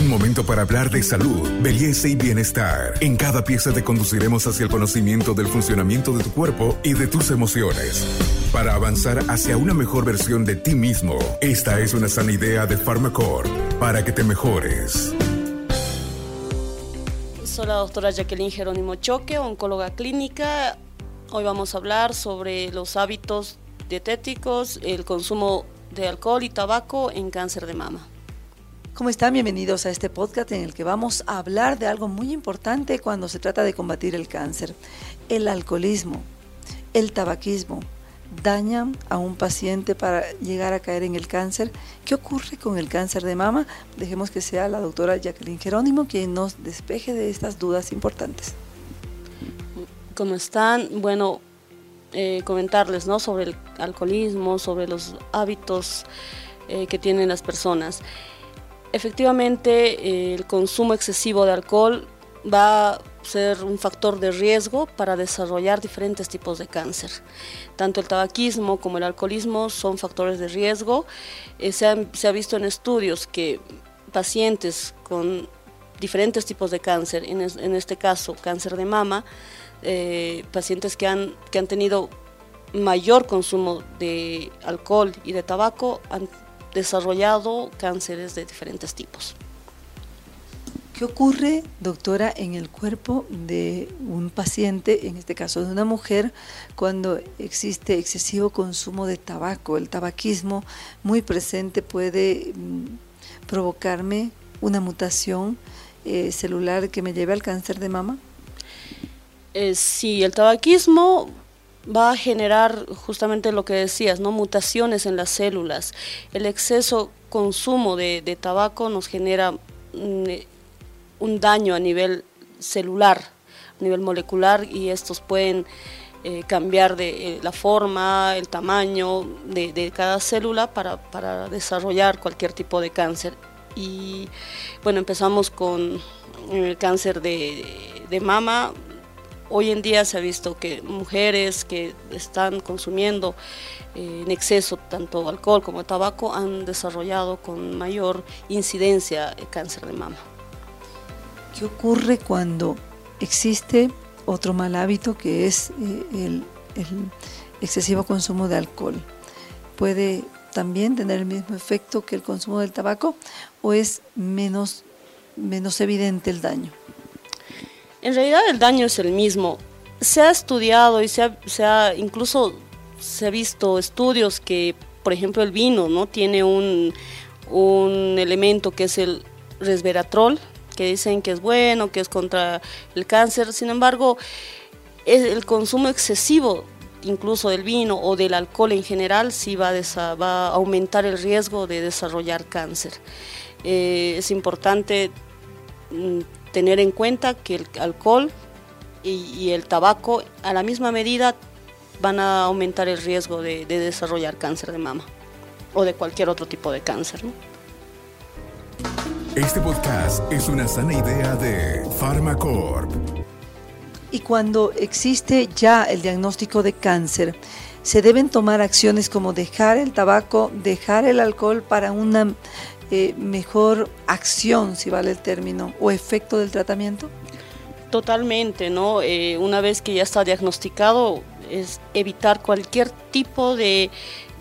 Un momento para hablar de salud, belleza y bienestar. En cada pieza te conduciremos hacia el conocimiento del funcionamiento de tu cuerpo y de tus emociones. Para avanzar hacia una mejor versión de ti mismo, esta es una sana idea de Pharmacorp para que te mejores. Soy la doctora Jacqueline Jerónimo Choque, oncóloga clínica. Hoy vamos a hablar sobre los hábitos dietéticos, el consumo de alcohol y tabaco en cáncer de mama. ¿Cómo están? Bienvenidos a este podcast en el que vamos a hablar de algo muy importante cuando se trata de combatir el cáncer. El alcoholismo, el tabaquismo, dañan a un paciente para llegar a caer en el cáncer. ¿Qué ocurre con el cáncer de mama? Dejemos que sea la doctora Jacqueline Jerónimo quien nos despeje de estas dudas importantes. ¿Cómo están? Bueno, eh, comentarles ¿no? sobre el alcoholismo, sobre los hábitos eh, que tienen las personas. Efectivamente, eh, el consumo excesivo de alcohol va a ser un factor de riesgo para desarrollar diferentes tipos de cáncer. Tanto el tabaquismo como el alcoholismo son factores de riesgo. Eh, se, ha, visto en estudios que pacientes con diferentes tipos de cáncer, en, este caso cáncer de mama, eh, pacientes que han, que han tenido mayor consumo de alcohol y de tabaco han desarrollado cánceres de diferentes tipos. ¿Qué ocurre, doctora, en el cuerpo de un paciente, en este caso de una mujer, cuando existe excesivo consumo de tabaco? El tabaquismo muy presente puede mm, provocarme una mutación eh, celular que me lleve al cáncer de mama. Eh, sí, el tabaquismo va a generar justamente lo que decías, ¿no? mutaciones en las células. El exceso consumo de, tabaco nos genera mm, un daño a nivel celular, a nivel molecular, y estos pueden eh, cambiar de eh, la forma, el tamaño de, cada célula para, desarrollar cualquier tipo de cáncer. Y bueno, empezamos con el cáncer de, mama. Hoy en día se ha visto que mujeres que están consumiendo eh, en exceso tanto alcohol como tabaco han desarrollado con mayor incidencia el cáncer de mama. ¿Qué ocurre cuando existe otro mal hábito que es eh, el, excesivo consumo de alcohol? ¿Puede también tener el mismo efecto que el consumo del tabaco o es menos, menos evidente el daño? En realidad el daño es el mismo. Se ha estudiado y se ha, incluso se ha visto estudios que, por ejemplo, el vino no tiene un, un elemento que es el resveratrol, que dicen que es bueno, que es contra el cáncer. Sin embargo, el consumo excesivo incluso del vino o del alcohol en general sí va a, va a aumentar el riesgo de desarrollar cáncer. Eh, es importante mm, tener en cuenta que el alcohol y, el tabaco a la misma medida van a aumentar el riesgo de, desarrollar cáncer de mama o de cualquier otro tipo de cáncer. Este podcast es una sana idea de Pharmacorp. Y cuando existe ya el diagnóstico de cáncer, se deben tomar acciones como dejar el tabaco, dejar el alcohol para una eh, mejor acción, si vale el término, o efecto del tratamiento? Totalmente, ¿no? Eh, una vez que ya está diagnosticado, es evitar cualquier tipo de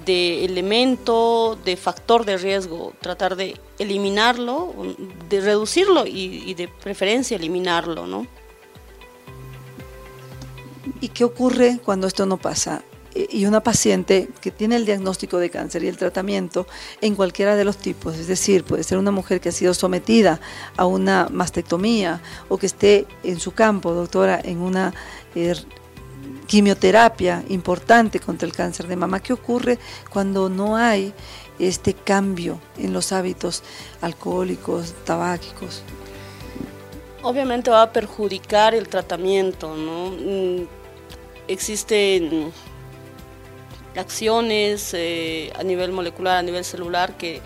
de elemento, de factor de riesgo, tratar de eliminarlo, de reducirlo y, de preferencia eliminarlo, ¿no? ¿Y qué ocurre cuando esto no pasa? Y una paciente que tiene el diagnóstico de cáncer y el tratamiento en cualquiera de los tipos, es decir, puede ser una mujer que ha sido sometida a una mastectomía o que esté en su campo, doctora, en una eh, quimioterapia importante contra el cáncer de mama. ¿Qué ocurre cuando no hay este cambio en los hábitos alcohólicos, tabáquicos? Obviamente va a perjudicar el tratamiento, ¿no? Mm, existen acciones eh, a nivel molecular, a nivel celular que,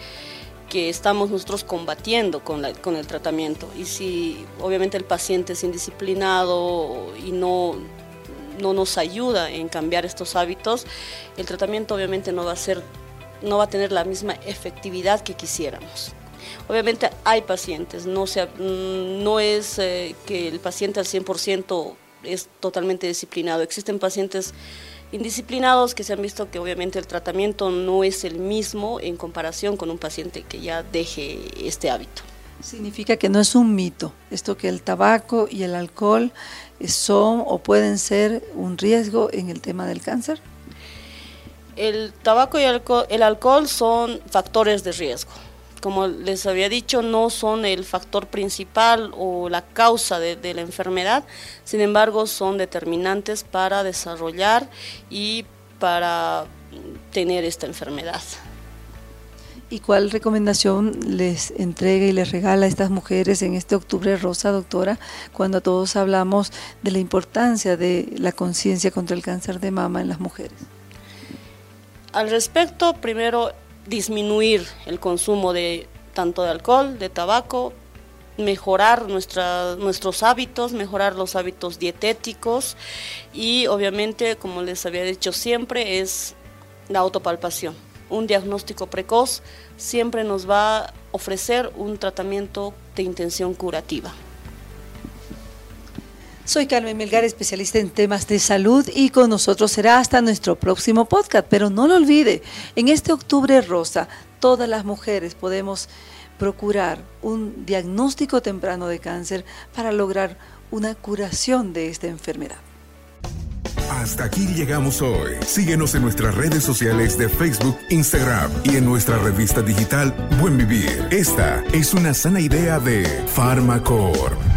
que estamos nosotros combatiendo con, la, con el tratamiento. Y si obviamente el paciente es indisciplinado y no no nos ayuda en cambiar estos hábitos, el tratamiento obviamente no va a ser, no va a tener la misma efectividad que quisiéramos. Obviamente hay pacientes, no, se, mm, no es eh, que el paciente al 100% es totalmente disciplinado. Existen pacientes indisciplinados que se han visto que obviamente el tratamiento no es el mismo en comparación con un paciente que ya deje este hábito. Significa que no es un mito, esto que el tabaco y el alcohol son o pueden ser un riesgo en el tema del cáncer. El tabaco y el alcohol son factores de riesgo. Como les había dicho, no son el factor principal o la causa de, la enfermedad, sin embargo son determinantes para desarrollar y para tener esta enfermedad. ¿Y cuál recomendación les entrega y les regala a estas mujeres en este octubre rosa, doctora, cuando todos hablamos de la importancia de la conciencia contra el cáncer de mama en las mujeres? Al respecto, primero disminuir el consumo de tanto de alcohol, de tabaco, mejorar nuestros hábitos, mejorar los hábitos dietéticos y obviamente, como les había dicho siempre, es la autopalpación. Un diagnóstico precoz siempre nos va a ofrecer un tratamiento de intención curativa. Soy Carmen Melgar, especialista en temas de salud y con nosotros será hasta nuestro próximo podcast. Pero no lo olvide, en este octubre rosa, todas las mujeres podemos procurar un diagnóstico temprano de cáncer para lograr una curación de esta enfermedad. Hasta aquí llegamos hoy. Síguenos en nuestras redes sociales de Facebook, Instagram y en nuestra revista digital Buen Vivir. Esta es una sana idea de Farmacor.